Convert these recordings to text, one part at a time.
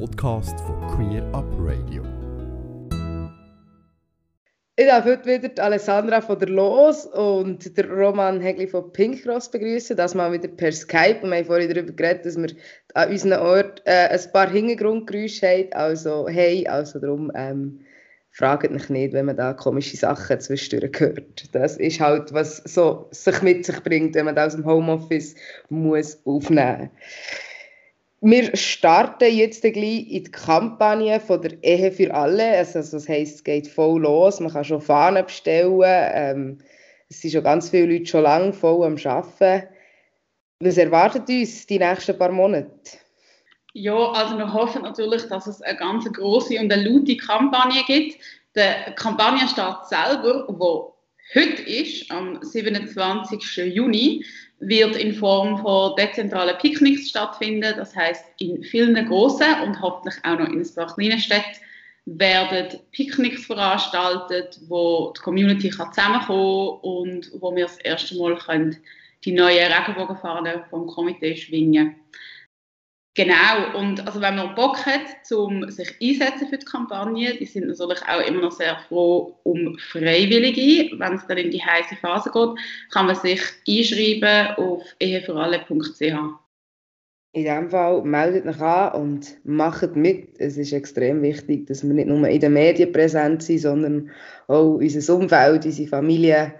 Podcast von Queer Up Radio. Ich darf heute wieder Alessandra von der Los und der Roman Hegli von Pink Cross begrüßen. Das mal wieder per Skype. Und wir haben vorhin darüber geredet, dass wir an unseren Ort äh, ein paar Hintergrundgeräusche haben. Also, hey, also darum ähm, fragt mich nicht, wenn man da komische Sachen zwischendurch hört. Das ist halt, was so sich mit sich bringt, wenn man da aus dem Homeoffice muss aufnehmen muss. Wir starten jetzt gleich in die Kampagne von der Ehe für alle. Also, das heisst, es geht voll los. Man kann schon Fahnen bestellen. Ähm, es sind schon ganz viele Leute schon lange voll am Arbeiten. Was erwartet uns die nächsten paar Monate? Ja, also wir hoffen natürlich, dass es eine ganz große und eine laute Kampagne gibt. Der Kampagnenstart selber, wo heute ist, am 27. Juni, wird in Form von dezentralen Picknicks stattfinden. Das heißt, in vielen großen und hoffentlich auch noch in ein paar kleinen Städten werden Picknicks veranstaltet, wo die Community kann zusammenkommen und wo wir das erste Mal können die neue Regenbogenfahne vom Komitee schwingen können. Genau, und also wenn man Bock hat, um sich einsetzen für die Kampagne, die sind natürlich auch immer noch sehr froh um Freiwillige. Wenn es dann in die heiße Phase geht, kann man sich einschreiben auf ehevoralle.ch. In diesem Fall meldet euch an und macht mit. Es ist extrem wichtig, dass wir nicht nur in den Medien präsent sind, sondern auch unser Umfeld, unsere Familie,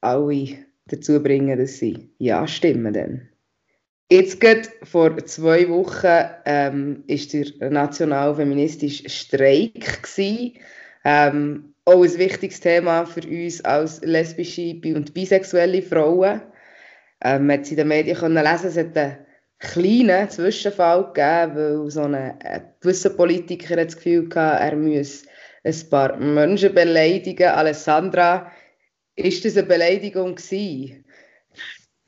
alle dazu bringen, dass sie Ja stimmen. Dann. Jetzt gerade vor zwei Wochen ähm, ist der national-feministische Streik gewesen. Ähm, auch ein wichtiges Thema für uns als lesbische und bisexuelle Frauen. Ähm, man hat in den Medien können lesen, es hat einen kleinen Zwischenfall gegeben, weil so eine, ein gewisser Politiker das Gefühl hatte, er müsse ein paar Menschen beleidigen. Alessandra, ist das eine Beleidigung gewesen?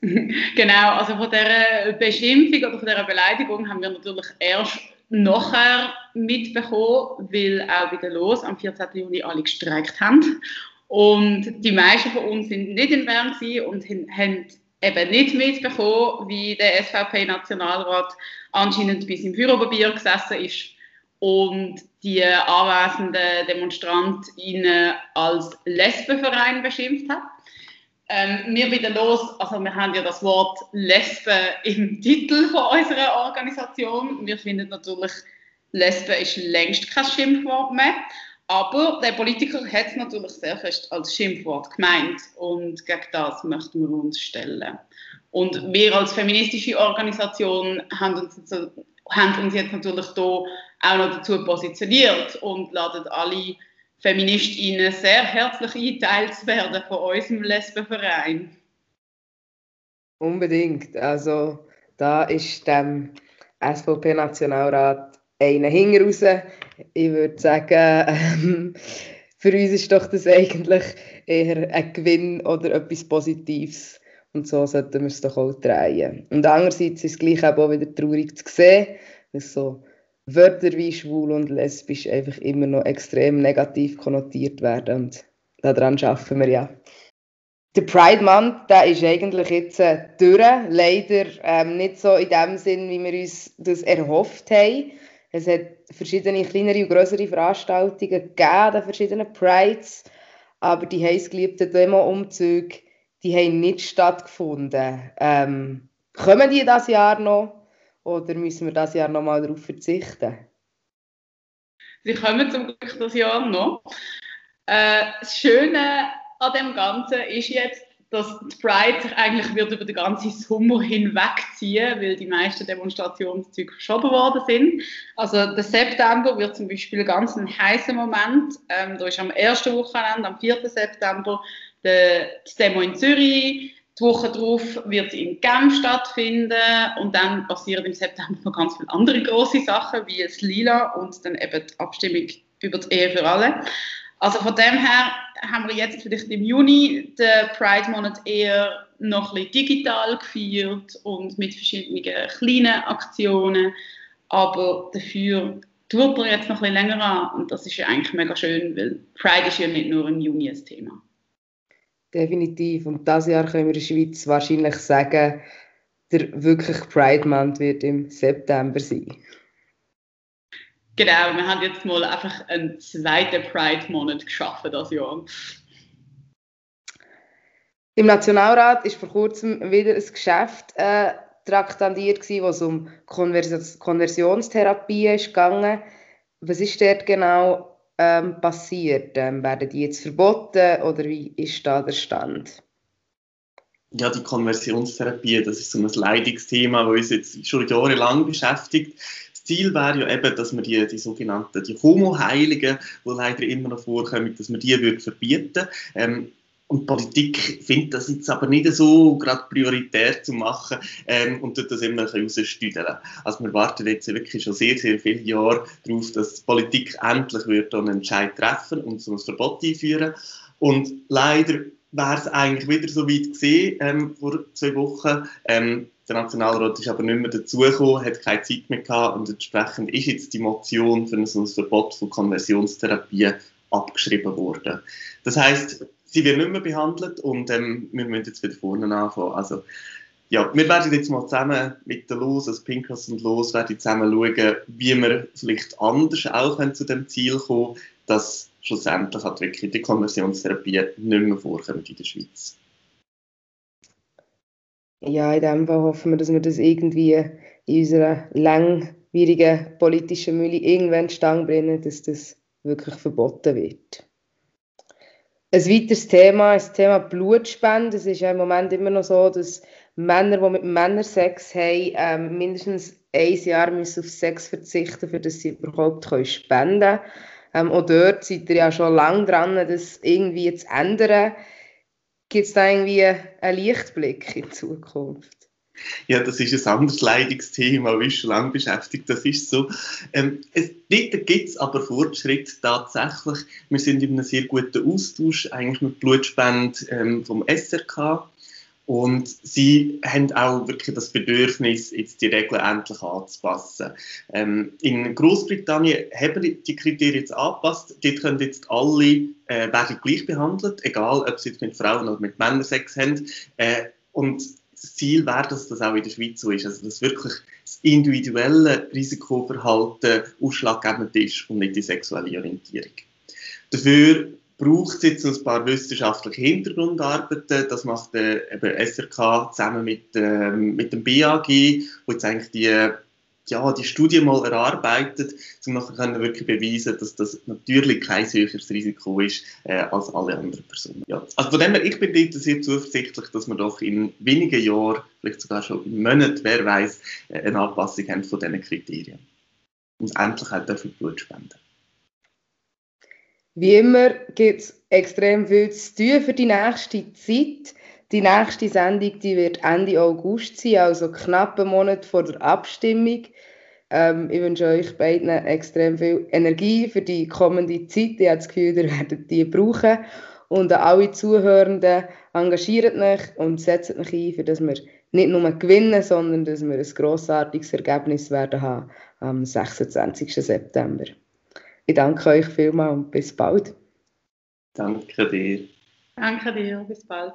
Genau, also von dieser Beschimpfung oder von dieser Beleidigung haben wir natürlich erst nachher mitbekommen, weil auch bei der Los am 14. Juni alle gestreikt haben. Und die meisten von uns sind nicht in Bern und haben eben nicht mitbekommen, wie der SVP-Nationalrat anscheinend bis im Führerpapier gesessen ist und die anwesenden Demonstrantinnen als Lesbenverein beschimpft hat. Ähm, wir bei der Los, also wir haben ja das Wort Lesbe im Titel von unserer Organisation. Wir finden natürlich, Lesbe ist längst kein Schimpfwort mehr. Aber der Politiker hat es natürlich sehr fest als Schimpfwort gemeint und gegen das möchten wir uns stellen. Und wir als feministische Organisation haben uns, haben uns jetzt natürlich hier auch noch dazu positioniert und laden alle Feministinnen sehr herzlich eingeteilt zu werden von unserem Lesbenverein. Unbedingt. Also da ist dem SVP-Nationalrat einer hinten raus. Ich würde sagen, ähm, für uns ist doch das eigentlich eher ein Gewinn oder etwas Positives. Und so sollten wir es doch auch drehen. Und andererseits ist es gleich auch wieder traurig zu sehen, dass so Wörter wie schwul und lesbisch einfach immer noch extrem negativ konnotiert werden. Und daran schaffen wir ja. Der Pride Month, der ist eigentlich jetzt äh, durch. Leider ähm, nicht so in dem Sinn, wie wir uns das erhofft haben. Es hat verschiedene kleinere und größere Veranstaltungen gegeben an verschiedenen Prides, aber die heißgeliebten Demo-Umzüge, die haben nicht stattgefunden. Ähm, kommen die das Jahr noch? Oder müssen wir das Jahr nochmal darauf verzichten? Sie kommen zum Glück das Jahr noch. Äh, das Schöne an dem Ganzen ist jetzt, dass die Pride sich eigentlich wird über den ganzen Sommer hinwegziehen, weil die meisten Demonstrationszüge verschoben worden sind. Also der September wird zum Beispiel ganz ein heißer Moment. Ähm, da ist am ersten Wochenende, am 4. September, die Demo in Zürich. Die Woche darauf wird sie in Genf stattfinden und dann passieren im September noch ganz viele andere große Sachen, wie das Lila und dann eben die Abstimmung über die Ehe für alle. Also von dem her haben wir jetzt vielleicht im Juni den Pride-Monat eher noch ein bisschen digital gefeiert und mit verschiedenen kleinen Aktionen, aber dafür tut er jetzt noch ein bisschen länger an und das ist ja eigentlich mega schön, weil Pride ist ja nicht nur im Juni ein Thema. Definitiv. Und dieses Jahr können wir in der Schweiz wahrscheinlich sagen, der wirklich Pride Month wird im September sein. Genau, wir haben jetzt mal einfach einen zweiten Pride-Monat geschaffen das Jahr. Im Nationalrat ist vor kurzem wieder ein Geschäft äh, traktandiert, gewesen, wo es um Konvers Konversionstherapie ist gegangen. Was ist dort genau ähm, passiert? Ähm, werden die jetzt verboten oder wie ist da der Stand? Ja, die Konversionstherapie, das ist so ein Leidungsthema, das uns jetzt schon jahrelang beschäftigt. Das Ziel wäre ja eben, dass wir die, die sogenannten die Homo-Heiligen, die leider immer noch vorkommen, dass wir die würden verbieten ähm, und Politik findet das jetzt aber nicht so gerade prioritär zu machen ähm, und tut das immer ein bisschen rausstüdeln. Also wir warten jetzt wirklich schon sehr, sehr viele Jahre darauf, dass Politik endlich wird einen Entscheid treffen und so ein Verbot einführen. Und leider wäre es eigentlich wieder so weit gesehen ähm, vor zwei Wochen. Ähm, der Nationalrat ist aber nicht mehr dazugekommen, hat keine Zeit mehr gehabt und entsprechend ist jetzt die Motion für so ein Verbot von Konversionstherapie abgeschrieben worden. Das heißt, sie wird nicht mehr behandelt und ähm, wir müssen jetzt wieder vorne anfangen. Also, ja, wir werden jetzt mal zusammen mit der Los, also Pinkas und Los, werden zusammen schauen, wie wir vielleicht anders auch zu dem Ziel kommen, dass schlussendlich hat wirklich die Konversionstherapie nicht mehr vorkommt in der Schweiz. Ja, in dem Fall hoffen wir, dass wir das irgendwie in unserer langwierigen politischen Mühle irgendwann stange bringen, dass das wirklich verboten wird. Ein weiteres Thema ist das Thema Blutspende. Es ist ja im Moment immer noch so, dass Männer, die mit Männern Sex haben, ähm, mindestens ein Jahr müssen auf Sex verzichten, für das sie überhaupt spenden können. Ähm, auch dort seid ihr ja schon lange dran, das irgendwie zu ändern. Gibt es da irgendwie einen Lichtblick in Zukunft? Ja, das ist ein anderes Leidungsthema, wie schon lange beschäftigt. Das ist so. Ähm, es, dort gibt es aber Fortschritte tatsächlich. Wir sind in einem sehr guten Austausch eigentlich mit Blutspenden ähm, vom SRK. Und sie haben auch wirklich das Bedürfnis, jetzt die Regeln endlich anzupassen. Ähm, in Großbritannien haben die Kriterien jetzt angepasst. Dort können jetzt alle äh, gleich behandelt, egal ob sie jetzt mit Frauen oder mit Männern Sex haben. Äh, und das Ziel wäre, dass das auch in der Schweiz so ist. Also, dass wirklich das individuelle Risikoverhalten ausschlaggebend ist und nicht die sexuelle Orientierung. Dafür braucht es jetzt ein paar wissenschaftliche Hintergrundarbeiten. Das macht der eben SRK zusammen mit, ähm, mit dem BAG, wo jetzt eigentlich die, ja, die Studie mal erarbeitet, um nachher können wirklich beweisen, dass das natürlich kein höheres Risiko ist äh, als alle anderen Personen. Ja. Also von dem her, ich bin sehr zuversichtlich, dass wir doch in wenigen Jahren, vielleicht sogar schon in Monaten, wer weiß, äh, eine Anpassung haben von diesen Kriterien. Und endlich auch dafür Blut spenden. Wie immer gibt es extrem viel zu tun für die nächste Zeit. Die nächste Sendung die wird Ende August sein, also knapp einen Monat vor der Abstimmung. Ähm, ich wünsche euch beiden extrem viel Energie für die kommende Zeit. Ich habe das Gefühl, ihr werdet die brauchen. Und an alle Zuhörenden, engagiert euch und setzt euch ein, für dass wir nicht nur gewinnen, sondern dass wir ein grossartiges Ergebnis werden haben am 26. September. Ich danke euch vielmals und bis bald. Danke dir. Danke dir, bis bald.